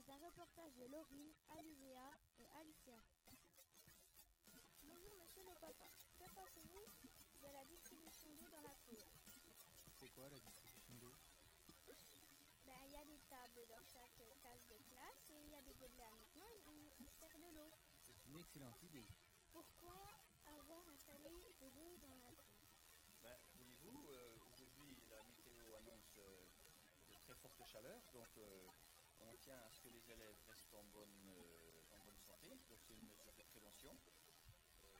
C'est un reportage de Laurine, Alizéa et Alicia. Bonjour monsieur le papa. Que pensez-vous de la distribution d'eau dans la cour? C'est quoi la distribution d'eau? Ben, il y a des tables dans chaque case de classe et il y a des gobelets à maintenant et on sert de l'eau. C'est une excellente idée. Pourquoi avoir installé de l'eau dans la cour? Ben, voyez-vous, euh, aujourd'hui la météo annonce euh, de très fortes chaleurs, donc euh, on tient à ce que les élèves restent en bonne, euh, en bonne santé, donc c'est une mesure de prévention. Euh,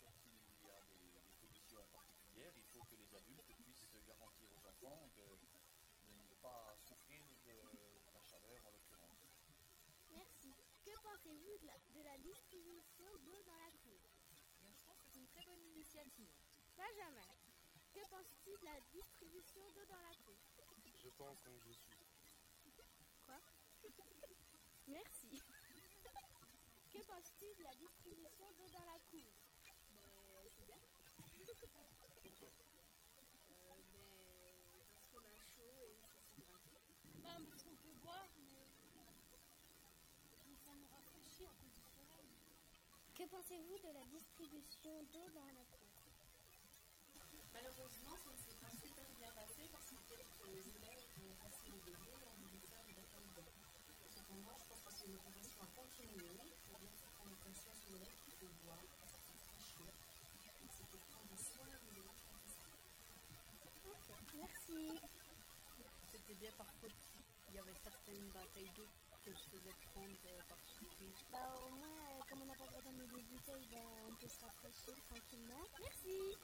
quand il y a des, des conditions particulières, il faut que les adultes puissent garantir aux enfants de, de ne pas souffrir de la chaleur en l'occurrence. Merci. Que pensez-vous de la, de la distribution d'eau dans la cour? Bien, je pense que c'est une très bonne initiative. Benjamin, que penses-tu de la distribution d'eau dans la cour? Je pense donc je suis. Merci. que penses-tu de la distribution d'eau dans la cour? Mais c'est bien. Euh, mais parce qu'on a chaud et il faut s'hydrater. Ben, parce qu'on peut boire, mais... ça nous rafraîchit à cause du soleil. Que pensez-vous de la distribution d'eau dans la cour? Malheureusement, ça ne s'est pas super bien passé parce que quelques élèves ont passé le délai lors du faire de l'après-midi. Cependant, je pense que c'est une opération à continuer pour bien faire prendre conscience aux élèves qu'il faut boire, parce très chaud. Et c'est pour prendre soin des élèves quand ils Ok, merci. C'était bien par contre, il y avait certaines batailles d'eau que je faisais prendre par surprise. Bah, au moins, comme on n'a pas droit d'amener des bouteilles, ben, on peut se rafraîchir tranquillement. Merci.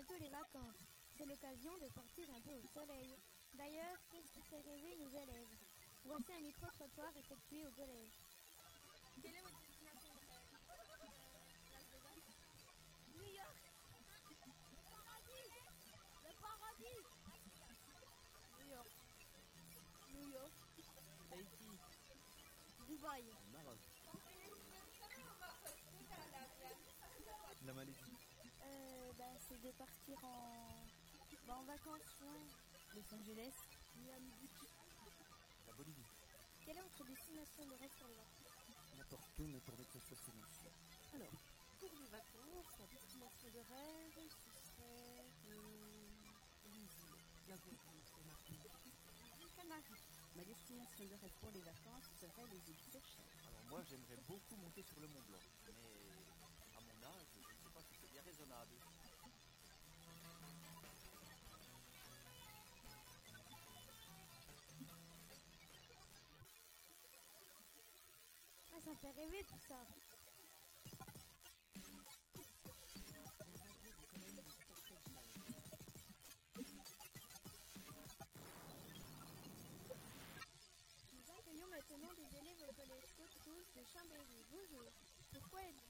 Bientôt les vacances. C'est l'occasion de sortir un peu au soleil. D'ailleurs, qu'est-ce qui fait rêver nos élèves Voici un micro-trottoir effectué au collège. Quelle est votre destination de rêve Las Vegas New York Le paradis Le paradis New York New York Tahiti, Dubaï Maroc. La Malaisie. Euh, bah, c'est de partir en, bah, en vacances, ouais. Los Angeles, Miami Beach. La Bolivie. Quelle est votre destination de rêve pour les vacances? N'importe où, mais pourvu que ce soit silencieux. Alors, pour les vacances, la destination de rêve, ce serait euh, les îles, la Guadeloupe, c'est ma île Canaries. Ma destination de rêve pour les vacances serait les îles Seychelles. Alors moi j'aimerais beaucoup monter sur le Mont Blanc, mais à mon âge, raisonnable. Ah, ça fait rêver tout ça. Nous accueillons maintenant des élèves au collège Côte-Rouge de Chambéry. Bonjour. Pourquoi êtes-vous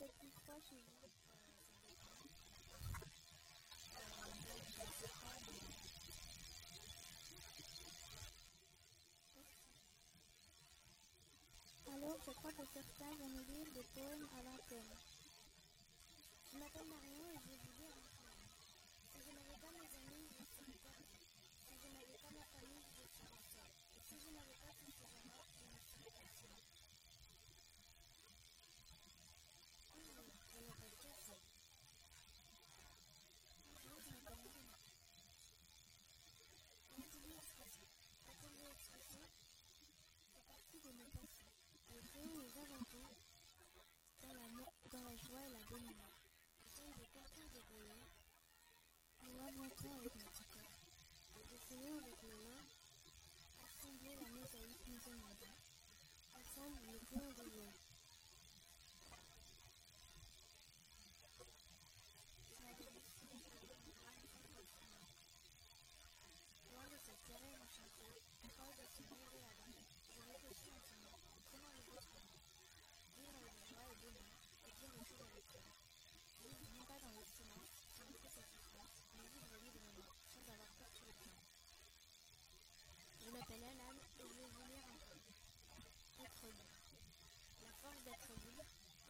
Alors, je crois que certains vont nous lire des poèmes à l'antenne. Je m'appelle Marion et je vais vous lire un poème. Si je n'avais pas mes amis, je serais perdue. Si je n'avais pas ma famille, je serais seule. Et si je n'avais pas tout ce Hasan, ne kadar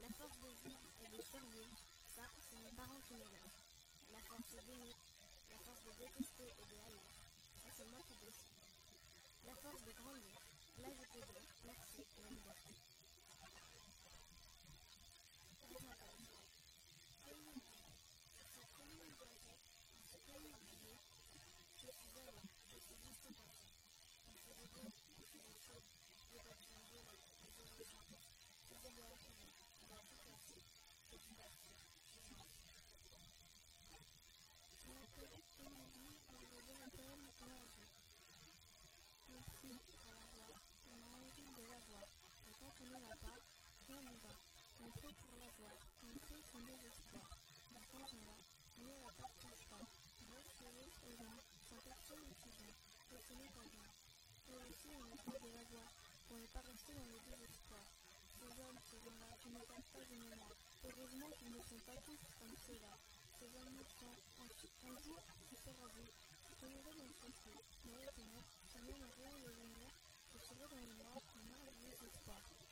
La force de vie, et de servir. Ça, c'est mes parents qui me donnent. La force de d'aimer, la force de détester et de haïr. Ça, c'est moi qui décide. La force de grandir. Là, je peux dire merci la liberté. Thank you.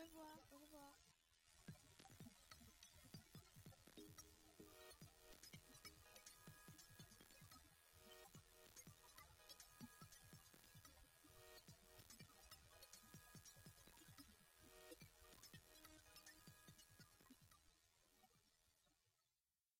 revoir.